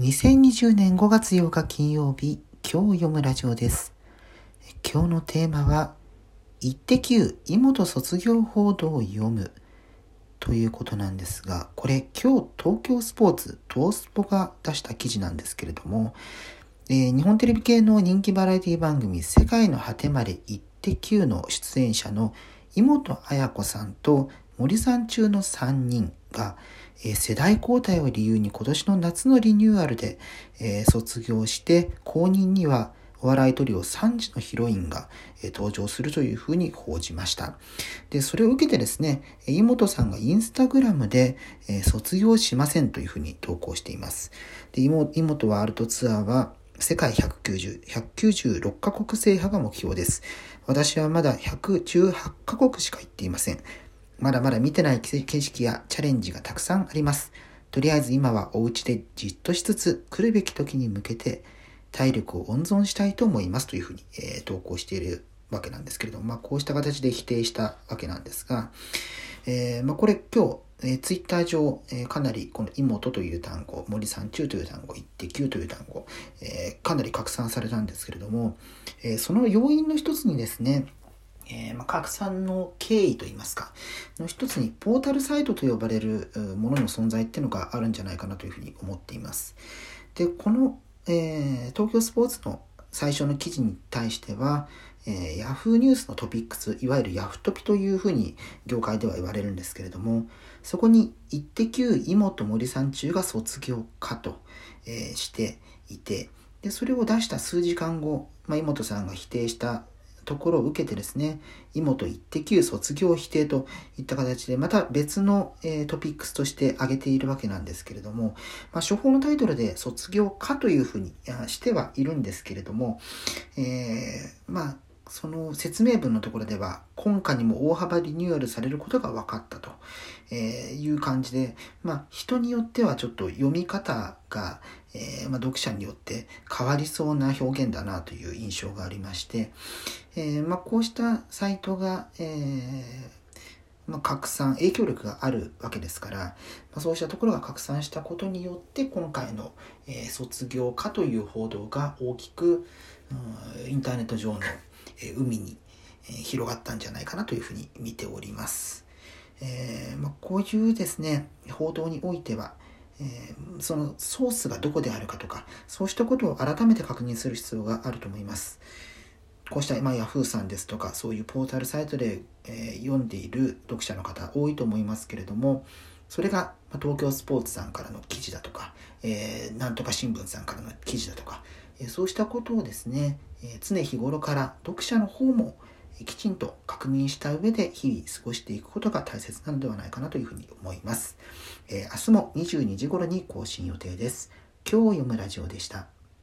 2020年5月8日金曜日、今日読むラジオです。今日のテーマは、イッテ Q 妹卒業報道を読むということなんですが、これ今日東京スポーツ、トースポが出した記事なんですけれども、えー、日本テレビ系の人気バラエティ番組世界の果てまでイッテ Q の出演者の妹彩子さんと森さん中の3人が、え世代交代を理由に今年の夏のリニューアルで、え卒業して後任にはお笑いトリオ3時のヒロインが、え登場するというふうに報じました。で、それを受けてですね、妹さんがインスタグラムで、え卒業しませんというふうに投稿しています。で妹ワールドツアーは世界190、196カ国制覇が目標です。私はまだ118カ国しか行っていません。まだまだ見てない景色やチャレンジがたくさんあります。とりあえず今はお家でじっとしつつ来るべき時に向けて体力を温存したいと思いますというふうに、えー、投稿しているわけなんですけれども、まあ、こうした形で否定したわけなんですが、えー、まあ、これ今日、えー、ツイッター上、えー、かなりこの妹という単語、森三中という単語、一滴九という単語、えかなり拡散されたんですけれども、えその要因の一つにですね、えー、まあ、拡散の経緯といいますか、の一つにポータルサイトと呼ばれるものの存在っていうのがあるんじゃないかなというふうに思っています。で、この、えー、東京スポーツの最初の記事に対しては、えー、Yahoo ニュースのトピックス、いわゆるヤフトピというふうに業界では言われるんですけれども、そこにイッテ Q 妹森さん中が卒業かと、えー、していて、で、それを出した数時間後、まあ、妹さんが否定したところを受けてですね、妹一滴卒業否定といった形で、また別の、え、トピックスとして挙げているわけなんですけれども、まあ、処方のタイトルで卒業かというふうにしてはいるんですけれども、えー、まあ、その説明文のところでは、今回にも大幅リニューアルされることが分かったとえいう感じで、まあ、人によってはちょっと読み方が、えー、まあ、読者によって変わりそうな表現だなという印象がありまして、えー、まあ、こうしたサイトが、えー、まあ、拡散、影響力があるわけですから、まあ、そうしたところが拡散したことによって、今回の、え卒業化という報道が大きく、うん、インターネット上の、え海に、え広がったんじゃないかなというふうに見ております。えまあ、こういうですね、報道においては、えー、そのソースがどこであるかとか、そうしたことを改めて確認する必要があると思います。こうした、まあ、Yahoo さんですとか、そういうポータルサイトで、え、読んでいる読者の方多いと思いますけれども、それが、東京スポーツさんからの記事だとか、えー、なんとか新聞さんからの記事だとか、え、そうしたことをですね、え常日頃から読者の方も、きちんと確認した上で日々過ごしていくことが大切なのではないかなというふうに思います。え、明日も22時頃に更新予定です。今日読むラジオでした。